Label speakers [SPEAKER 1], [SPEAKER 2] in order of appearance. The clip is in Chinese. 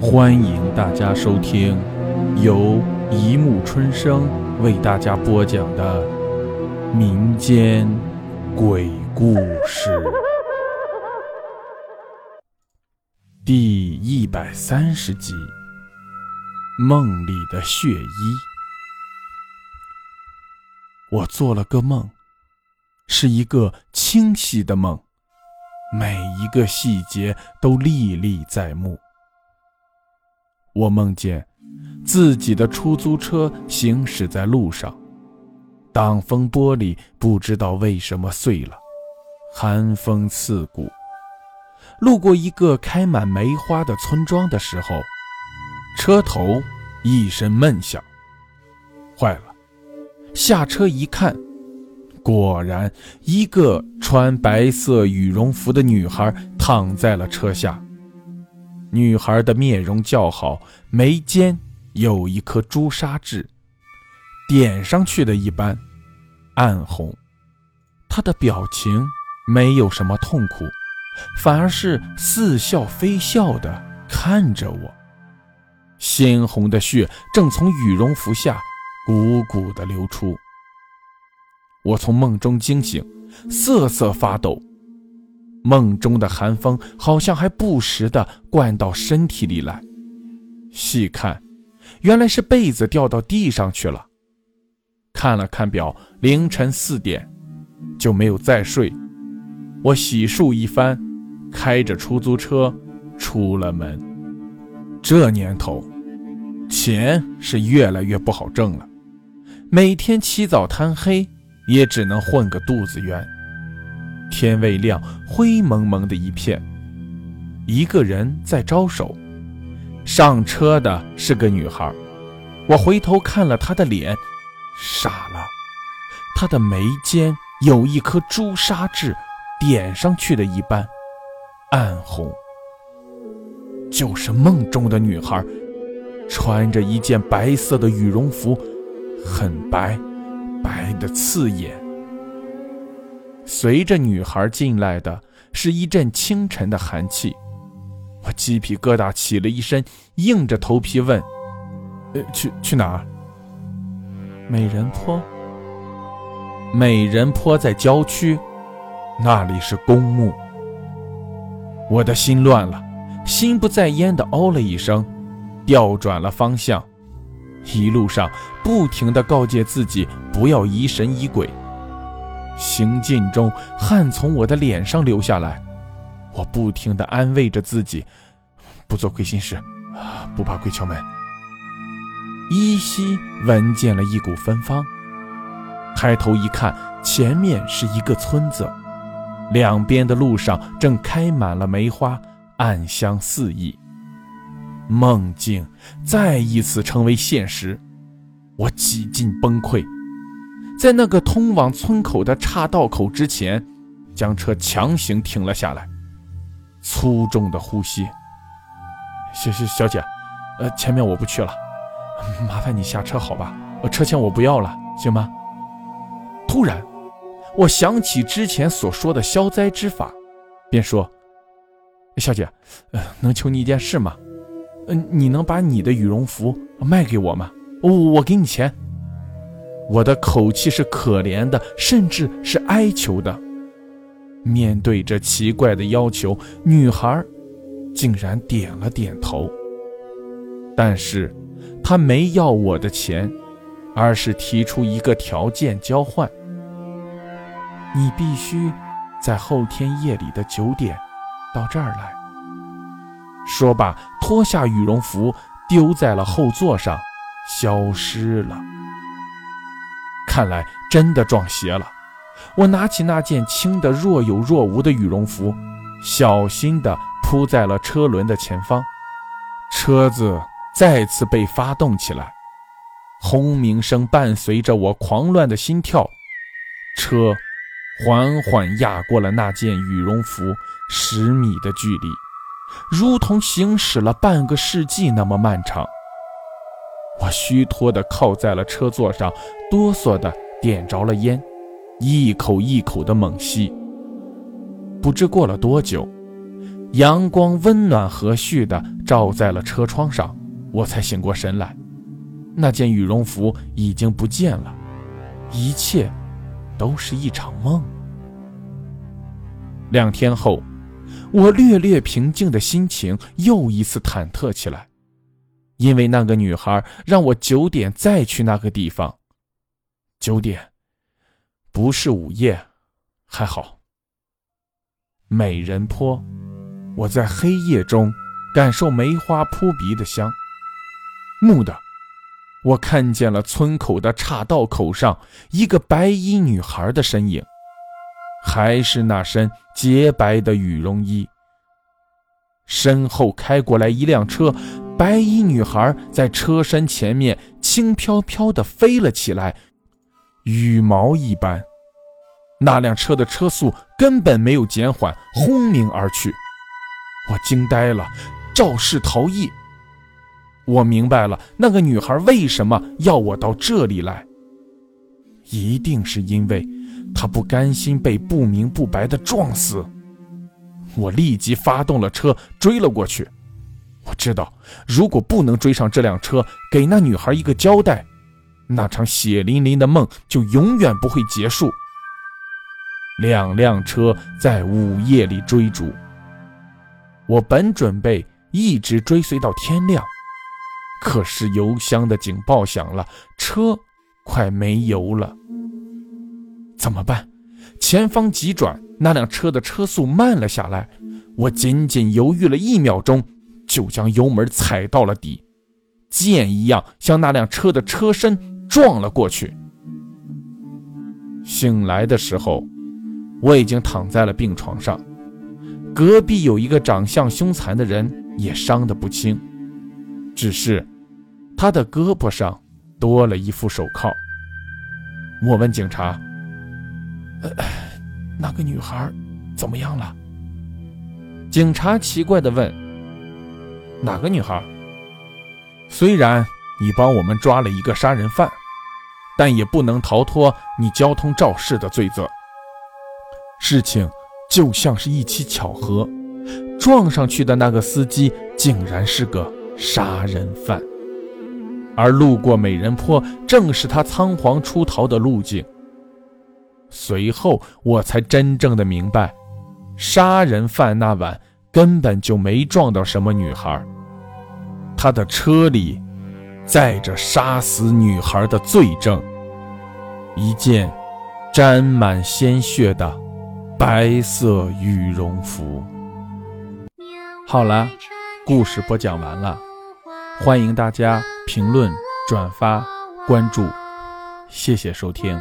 [SPEAKER 1] 欢迎大家收听由一木春生为大家播讲的民间鬼故事第一百三十集《梦里的血衣》。我做了个梦，是一个清晰的梦，每一个细节都历历在目。我梦见自己的出租车行驶在路上，挡风玻璃不知道为什么碎了，寒风刺骨。路过一个开满梅花的村庄的时候，车头一声闷响，坏了！下车一看，果然一个穿白色羽绒服的女孩躺在了车下。女孩的面容较好，眉间有一颗朱砂痣，点上去的一般，暗红。她的表情没有什么痛苦，反而是似笑非笑的看着我。鲜红的血正从羽绒服下汩汩的流出。我从梦中惊醒，瑟瑟发抖。梦中的寒风好像还不时地灌到身体里来，细看，原来是被子掉到地上去了。看了看表，凌晨四点，就没有再睡。我洗漱一番，开着出租车出了门。这年头，钱是越来越不好挣了，每天起早贪黑，也只能混个肚子圆。天未亮，灰蒙蒙的一片。一个人在招手，上车的是个女孩。我回头看了她的脸，傻了。她的眉间有一颗朱砂痣，点上去的一般，暗红。就是梦中的女孩，穿着一件白色的羽绒服，很白，白的刺眼。随着女孩进来的是一阵清晨的寒气，我鸡皮疙瘩起了一身，硬着头皮问：“呃，去去哪儿？”美人坡。美人坡在郊区，那里是公墓。我的心乱了，心不在焉的哦了一声，调转了方向，一路上不停的告诫自己不要疑神疑鬼。行进中，汗从我的脸上流下来，我不停地安慰着自己，不做亏心事，不怕鬼敲门。依稀闻见了一股芬芳，抬头一看，前面是一个村子，两边的路上正开满了梅花，暗香四溢。梦境再一次成为现实，我几近崩溃。在那个通往村口的岔道口之前，将车强行停了下来，粗重的呼吸。小小小姐，呃，前面我不去了，麻烦你下车好吧？呃车钱我不要了，行吗？突然，我想起之前所说的消灾之法，便说：“小姐，呃，能求你一件事吗？嗯，你能把你的羽绒服卖给我吗？我我给你钱。”我的口气是可怜的，甚至是哀求的。面对这奇怪的要求，女孩竟然点了点头。但是，她没要我的钱，而是提出一个条件交换：你必须在后天夜里的九点到这儿来。说罢，脱下羽绒服，丢在了后座上，消失了。看来真的撞邪了。我拿起那件轻的若有若无的羽绒服，小心地铺在了车轮的前方。车子再次被发动起来，轰鸣声伴随着我狂乱的心跳。车缓缓压过了那件羽绒服十米的距离，如同行驶了半个世纪那么漫长。我虚脱地靠在了车座上，哆嗦地点着了烟，一口一口地猛吸。不知过了多久，阳光温暖和煦的照在了车窗上，我才醒过神来。那件羽绒服已经不见了，一切都是一场梦。两天后，我略略平静的心情又一次忐忑起来，因为那个女孩让我九点再去那个地方。九点，不是午夜，还好。美人坡，我在黑夜中感受梅花扑鼻的香。蓦地，我看见了村口的岔道口上一个白衣女孩的身影。还是那身洁白的羽绒衣。身后开过来一辆车，白衣女孩在车身前面轻飘飘地飞了起来，羽毛一般。那辆车的车速根本没有减缓，轰鸣而去。我惊呆了，肇事逃逸。我明白了，那个女孩为什么要我到这里来，一定是因为。她不甘心被不明不白的撞死，我立即发动了车追了过去。我知道，如果不能追上这辆车，给那女孩一个交代，那场血淋淋的梦就永远不会结束。两辆车在午夜里追逐，我本准备一直追随到天亮，可是油箱的警报响了，车快没油了。怎么办？前方急转，那辆车的车速慢了下来。我仅仅犹豫了一秒钟，就将油门踩到了底，箭一样向那辆车的车身撞了过去。醒来的时候，我已经躺在了病床上，隔壁有一个长相凶残的人，也伤得不轻，只是他的胳膊上多了一副手铐。我问警察。那个女孩怎么样了？警察奇怪地问：“哪个女孩？”虽然你帮我们抓了一个杀人犯，但也不能逃脱你交通肇事的罪责。事情就像是一起巧合，撞上去的那个司机竟然是个杀人犯，而路过美人坡正是他仓皇出逃的路径。随后我才真正的明白，杀人犯那晚根本就没撞到什么女孩，他的车里载着杀死女孩的罪证，一件沾满鲜血的白色羽绒服。好了，故事播讲完了，欢迎大家评论、转发、关注，谢谢收听。